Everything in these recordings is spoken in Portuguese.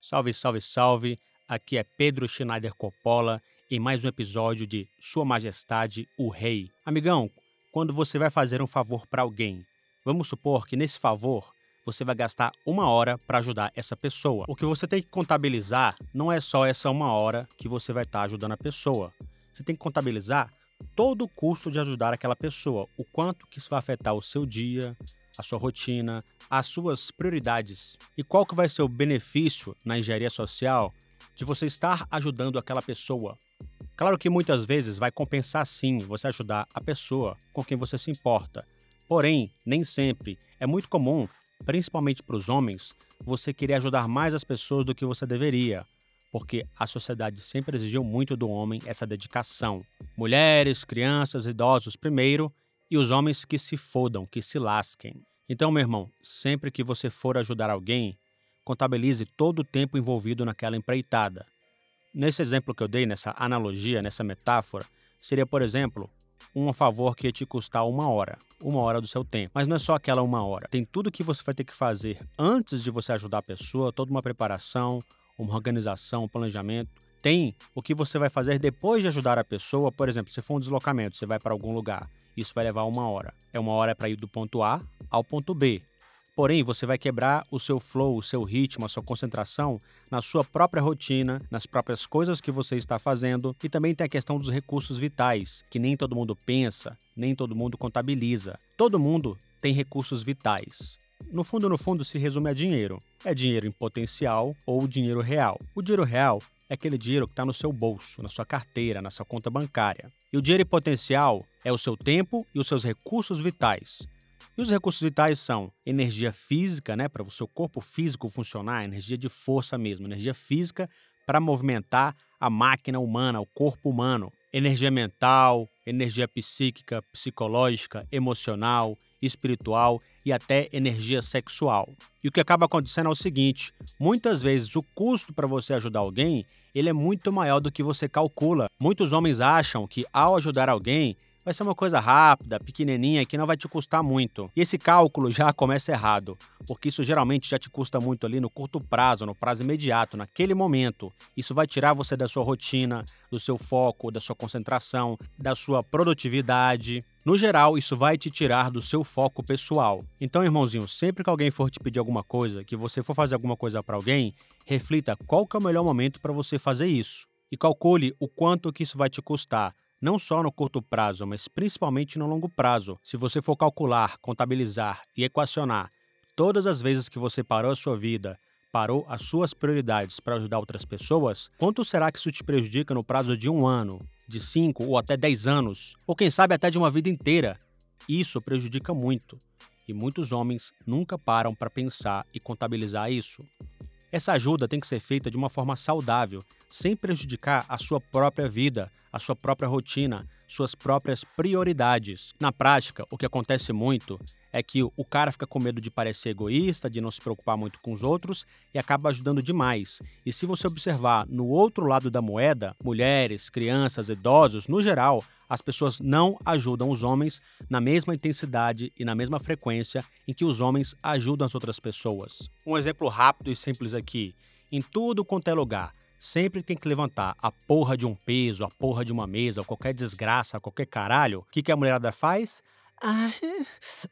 Salve, salve, salve! Aqui é Pedro Schneider Coppola em mais um episódio de Sua Majestade o Rei. Amigão, quando você vai fazer um favor para alguém, vamos supor que nesse favor você vai gastar uma hora para ajudar essa pessoa. O que você tem que contabilizar não é só essa uma hora que você vai estar tá ajudando a pessoa. Você tem que contabilizar todo o custo de ajudar aquela pessoa, o quanto que isso vai afetar o seu dia, a sua rotina, as suas prioridades e qual que vai ser o benefício na engenharia social de você estar ajudando aquela pessoa. Claro que muitas vezes vai compensar sim você ajudar a pessoa com quem você se importa. Porém, nem sempre. É muito comum, principalmente para os homens, você querer ajudar mais as pessoas do que você deveria, porque a sociedade sempre exigiu muito do homem essa dedicação. Mulheres, crianças, idosos primeiro e os homens que se fodam, que se lasquem. Então, meu irmão, sempre que você for ajudar alguém, contabilize todo o tempo envolvido naquela empreitada. Nesse exemplo que eu dei, nessa analogia, nessa metáfora, seria, por exemplo, um favor que ia te custar uma hora, uma hora do seu tempo. Mas não é só aquela uma hora. Tem tudo que você vai ter que fazer antes de você ajudar a pessoa, toda uma preparação, uma organização, um planejamento tem o que você vai fazer depois de ajudar a pessoa. Por exemplo, se for um deslocamento, você vai para algum lugar, isso vai levar uma hora. É uma hora para ir do ponto A ao ponto B. Porém, você vai quebrar o seu flow, o seu ritmo, a sua concentração na sua própria rotina, nas próprias coisas que você está fazendo. E também tem a questão dos recursos vitais, que nem todo mundo pensa, nem todo mundo contabiliza. Todo mundo tem recursos vitais. No fundo, no fundo, se resume a dinheiro. É dinheiro em potencial ou dinheiro real. O dinheiro real é aquele dinheiro que está no seu bolso, na sua carteira, na sua conta bancária. E o dinheiro potencial é o seu tempo e os seus recursos vitais. E os recursos vitais são energia física, né, para o seu corpo físico funcionar, energia de força mesmo, energia física para movimentar a máquina humana, o corpo humano. Energia mental, energia psíquica, psicológica, emocional, espiritual e até energia sexual. E o que acaba acontecendo é o seguinte: muitas vezes o custo para você ajudar alguém ele é muito maior do que você calcula. Muitos homens acham que ao ajudar alguém vai ser uma coisa rápida, pequenininha, que não vai te custar muito. E esse cálculo já começa errado, porque isso geralmente já te custa muito ali no curto prazo, no prazo imediato, naquele momento. Isso vai tirar você da sua rotina, do seu foco, da sua concentração, da sua produtividade. No geral, isso vai te tirar do seu foco pessoal. Então, irmãozinho, sempre que alguém for te pedir alguma coisa, que você for fazer alguma coisa para alguém, reflita qual que é o melhor momento para você fazer isso e calcule o quanto que isso vai te custar não só no curto prazo, mas principalmente no longo prazo. Se você for calcular, contabilizar e equacionar todas as vezes que você parou a sua vida, parou as suas prioridades para ajudar outras pessoas, quanto será que isso te prejudica no prazo de um ano, de cinco ou até dez anos, ou quem sabe até de uma vida inteira? Isso prejudica muito. E muitos homens nunca param para pensar e contabilizar isso. Essa ajuda tem que ser feita de uma forma saudável, sem prejudicar a sua própria vida, a sua própria rotina, suas próprias prioridades. Na prática, o que acontece muito é que o cara fica com medo de parecer egoísta, de não se preocupar muito com os outros e acaba ajudando demais. E se você observar no outro lado da moeda, mulheres, crianças, idosos, no geral, as pessoas não ajudam os homens na mesma intensidade e na mesma frequência em que os homens ajudam as outras pessoas. Um exemplo rápido e simples aqui: em tudo quanto é lugar, sempre tem que levantar a porra de um peso, a porra de uma mesa, qualquer desgraça, qualquer caralho. O que, que a mulherada faz? Ai,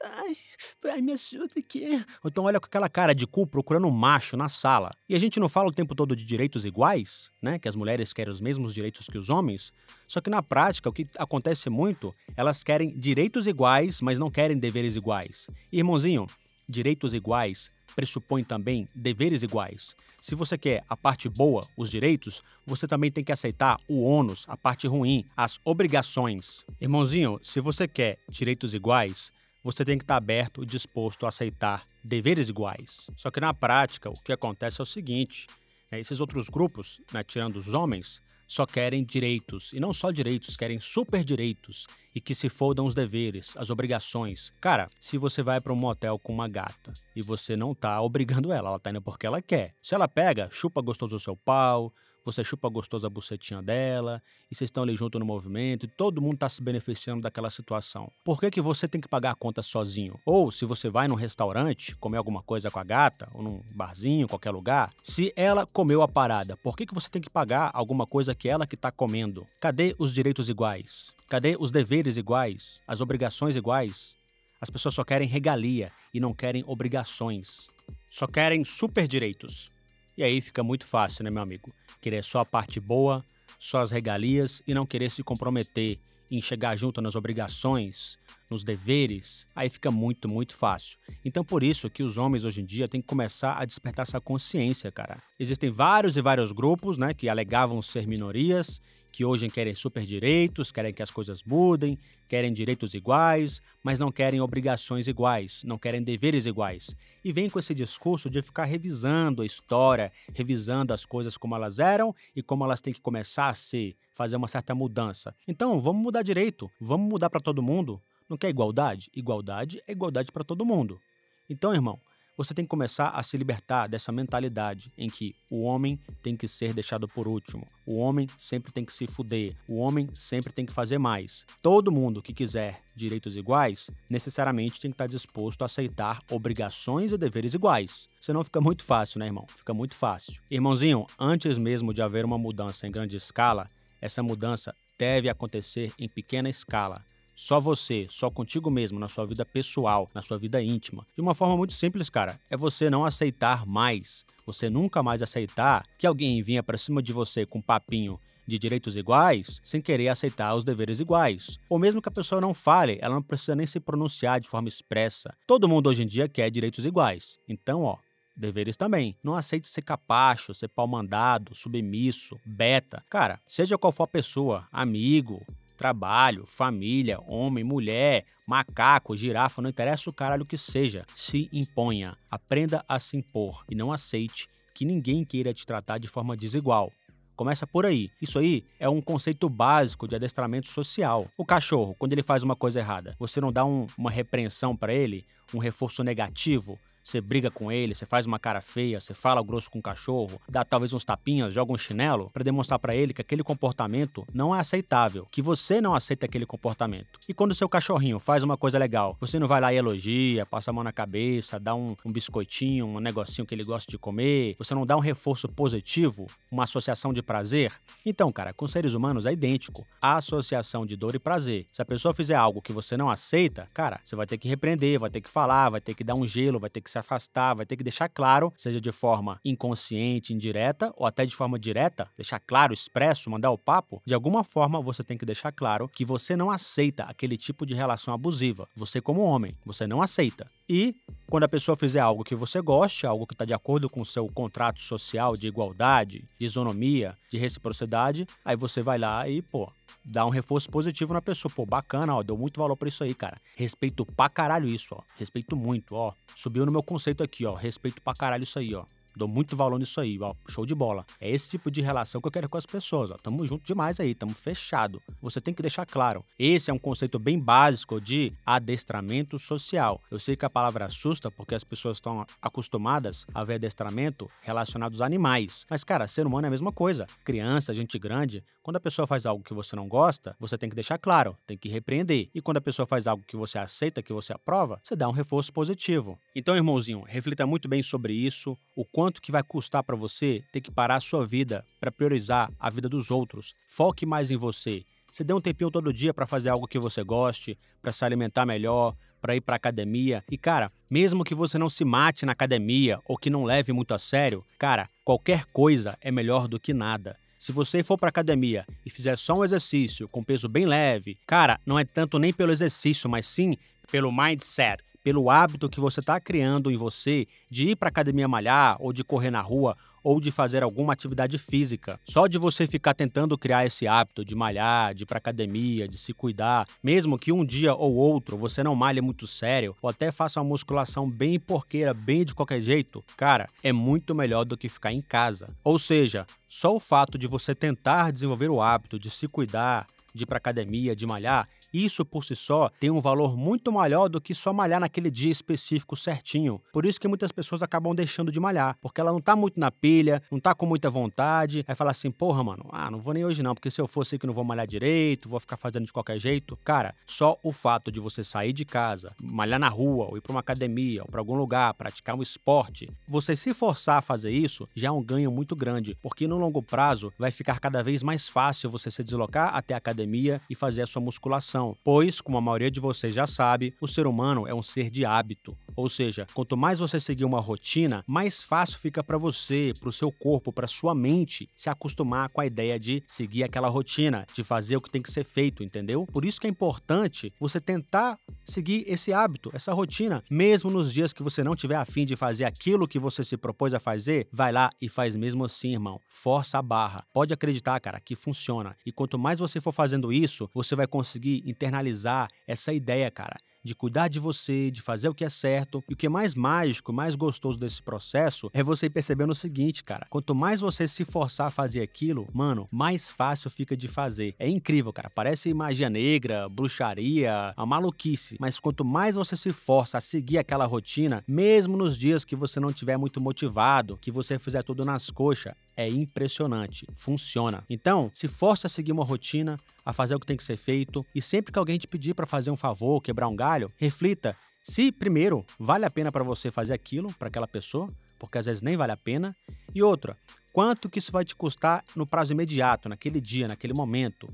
ai, ai, me ajuda aqui. então olha com aquela cara de cu procurando um macho na sala. E a gente não fala o tempo todo de direitos iguais, né? Que as mulheres querem os mesmos direitos que os homens. Só que na prática, o que acontece muito, elas querem direitos iguais, mas não querem deveres iguais. Irmãozinho, direitos iguais pressupõe também deveres iguais. Se você quer a parte boa, os direitos, você também tem que aceitar o ônus, a parte ruim, as obrigações. Irmãozinho, se você quer direitos iguais, você tem que estar aberto e disposto a aceitar deveres iguais. Só que na prática, o que acontece é o seguinte: né, esses outros grupos, né, tirando os homens, só querem direitos, e não só direitos, querem super direitos, e que se fodam os deveres, as obrigações. Cara, se você vai para um motel com uma gata e você não tá obrigando ela, ela tá indo porque ela quer. Se ela pega, chupa gostoso o seu pau, você chupa gostoso a bucetinha dela, e vocês estão ali junto no movimento, e todo mundo está se beneficiando daquela situação. Por que, que você tem que pagar a conta sozinho? Ou se você vai num restaurante, comer alguma coisa com a gata, ou num barzinho, qualquer lugar, se ela comeu a parada, por que, que você tem que pagar alguma coisa que ela que está comendo? Cadê os direitos iguais? Cadê os deveres iguais? As obrigações iguais? As pessoas só querem regalia e não querem obrigações. Só querem super direitos. E aí fica muito fácil, né, meu amigo? Querer só a parte boa, só as regalias e não querer se comprometer em chegar junto nas obrigações, nos deveres, aí fica muito, muito fácil. Então por isso que os homens hoje em dia têm que começar a despertar essa consciência, cara. Existem vários e vários grupos, né, que alegavam ser minorias que hoje querem super direitos, querem que as coisas mudem, querem direitos iguais, mas não querem obrigações iguais, não querem deveres iguais. E vem com esse discurso de ficar revisando a história, revisando as coisas como elas eram e como elas têm que começar a ser, fazer uma certa mudança. Então, vamos mudar direito, vamos mudar para todo mundo. Não quer igualdade? Igualdade é igualdade para todo mundo. Então, irmão, você tem que começar a se libertar dessa mentalidade em que o homem tem que ser deixado por último, o homem sempre tem que se fuder, o homem sempre tem que fazer mais. Todo mundo que quiser direitos iguais necessariamente tem que estar disposto a aceitar obrigações e deveres iguais. Senão fica muito fácil, né, irmão? Fica muito fácil. Irmãozinho, antes mesmo de haver uma mudança em grande escala, essa mudança deve acontecer em pequena escala só você, só contigo mesmo, na sua vida pessoal, na sua vida íntima. De uma forma muito simples, cara, é você não aceitar mais, você nunca mais aceitar que alguém vinha para cima de você com papinho de direitos iguais sem querer aceitar os deveres iguais. Ou mesmo que a pessoa não fale, ela não precisa nem se pronunciar de forma expressa. Todo mundo hoje em dia quer direitos iguais. Então, ó, deveres também. Não aceite ser capacho, ser pau mandado, submisso, beta. Cara, seja qual for a pessoa, amigo, trabalho, família, homem, mulher, macaco, girafa, não interessa o caralho que seja, se imponha. Aprenda a se impor e não aceite que ninguém queira te tratar de forma desigual. Começa por aí. Isso aí é um conceito básico de adestramento social. O cachorro, quando ele faz uma coisa errada, você não dá um, uma repreensão para ele, um reforço negativo, você briga com ele, você faz uma cara feia, você fala grosso com o cachorro, dá talvez uns tapinhas, joga um chinelo para demonstrar para ele que aquele comportamento não é aceitável, que você não aceita aquele comportamento. E quando o seu cachorrinho faz uma coisa legal, você não vai lá e elogia, passa a mão na cabeça, dá um, um biscoitinho, um negocinho que ele gosta de comer, você não dá um reforço positivo, uma associação de prazer? Então, cara, com seres humanos é idêntico. A associação de dor e prazer. Se a pessoa fizer algo que você não aceita, cara, você vai ter que repreender, vai ter que falar, vai ter que dar um gelo, vai ter que se afastar, vai ter que deixar claro, seja de forma inconsciente, indireta ou até de forma direta, deixar claro, expresso, mandar o papo. De alguma forma você tem que deixar claro que você não aceita aquele tipo de relação abusiva. Você, como homem, você não aceita. E quando a pessoa fizer algo que você goste, algo que está de acordo com o seu contrato social de igualdade, de isonomia, de reciprocidade, aí você vai lá e, pô, dá um reforço positivo na pessoa. Pô, bacana, ó, deu muito valor pra isso aí, cara. Respeito pra caralho isso, ó. Respeito muito, ó. Subiu no meu conceito aqui, ó. Respeito pra caralho isso aí, ó. Dou muito valor nisso aí, ó. Show de bola. É esse tipo de relação que eu quero com as pessoas, ó. Tamo junto demais aí, tamo fechado. Você tem que deixar claro. Esse é um conceito bem básico de adestramento social. Eu sei que a palavra assusta porque as pessoas estão acostumadas a ver adestramento relacionado aos animais. Mas, cara, ser humano é a mesma coisa. Criança, gente grande, quando a pessoa faz algo que você não gosta, você tem que deixar claro, tem que repreender. E quando a pessoa faz algo que você aceita, que você aprova, você dá um reforço positivo. Então, irmãozinho, reflita muito bem sobre isso, o quanto quanto que vai custar para você ter que parar a sua vida para priorizar a vida dos outros. Foque mais em você. Você dê um tempinho todo dia para fazer algo que você goste, para se alimentar melhor, para ir para academia. E cara, mesmo que você não se mate na academia ou que não leve muito a sério, cara, qualquer coisa é melhor do que nada. Se você for para academia e fizer só um exercício com peso bem leve, cara, não é tanto nem pelo exercício, mas sim pelo mindset, pelo hábito que você está criando em você de ir para academia malhar, ou de correr na rua, ou de fazer alguma atividade física. Só de você ficar tentando criar esse hábito de malhar, de ir para academia, de se cuidar, mesmo que um dia ou outro você não malhe muito sério, ou até faça uma musculação bem porqueira, bem de qualquer jeito, cara, é muito melhor do que ficar em casa. Ou seja, só o fato de você tentar desenvolver o hábito de se cuidar, de ir para academia, de malhar, Isso por si só tem um valor muito maior do que só malhar naquele dia específico certinho. Por isso que muitas pessoas acabam deixando de malhar, porque ela não tá muito na pilha, não tá com muita vontade, aí fala assim: "Porra, mano, ah, não vou nem hoje não, porque se eu fosse que não vou malhar direito, vou ficar fazendo de qualquer jeito". Cara, só o fato de você sair de casa, malhar na rua, ou ir para uma academia, ou para algum lugar, praticar um esporte, você se forçar a fazer isso já é um ganho muito grande, porque no longo prazo vai ficar cada vez mais fácil você se deslocar até a academia e fazer a sua musculação, pois, como a maioria de vocês já sabe, o ser humano é um ser de hábito. Ou seja, quanto mais você seguir uma rotina, mais fácil fica para você, para o seu corpo, para sua mente se acostumar com a ideia de seguir aquela rotina, de fazer o que tem que ser feito, entendeu? Por isso que é importante você tentar seguir esse hábito, essa rotina, mesmo nos dias que você não tiver afim de fazer aquilo que você se propôs a fazer, vai lá e faz mesmo assim, irmão. Força a barra. Pode acreditar, cara, que funciona. E quanto mais você for fazendo isso, você vai conseguir internalizar essa ideia, cara, de cuidar de você, de fazer o que é certo. E o que é mais mágico, mais gostoso desse processo é você percebendo o seguinte, cara. Quanto mais você se forçar a fazer aquilo, mano, mais fácil fica de fazer. É incrível, cara. Parece magia negra, bruxaria, a maluquice. Mas quanto mais você se força a seguir aquela rotina, mesmo nos dias que você não tiver muito motivado, que você fizer tudo nas coxas, é impressionante. Funciona. Então, se força a seguir uma rotina, a fazer o que tem que ser feito, e sempre que alguém te pedir para fazer um favor, quebrar um galho, reflita se primeiro vale a pena para você fazer aquilo para aquela pessoa, porque às vezes nem vale a pena, e outra, quanto que isso vai te custar no prazo imediato, naquele dia, naquele momento,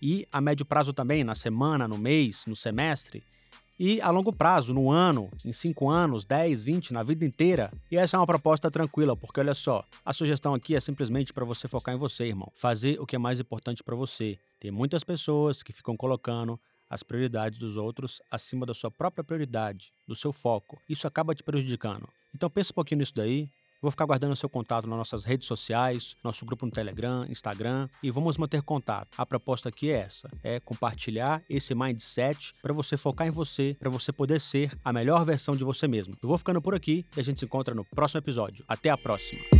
e a médio prazo também, na semana, no mês, no semestre e a longo prazo, no ano, em 5 anos, 10, 20, na vida inteira. E essa é uma proposta tranquila, porque olha só, a sugestão aqui é simplesmente para você focar em você, irmão. Fazer o que é mais importante para você. Tem muitas pessoas que ficam colocando as prioridades dos outros acima da sua própria prioridade, do seu foco. Isso acaba te prejudicando. Então pense um pouquinho nisso daí, Vou ficar guardando seu contato nas nossas redes sociais, nosso grupo no Telegram, Instagram e vamos manter contato. A proposta aqui é essa: é compartilhar esse mindset para você focar em você, para você poder ser a melhor versão de você mesmo. Eu vou ficando por aqui e a gente se encontra no próximo episódio. Até a próxima.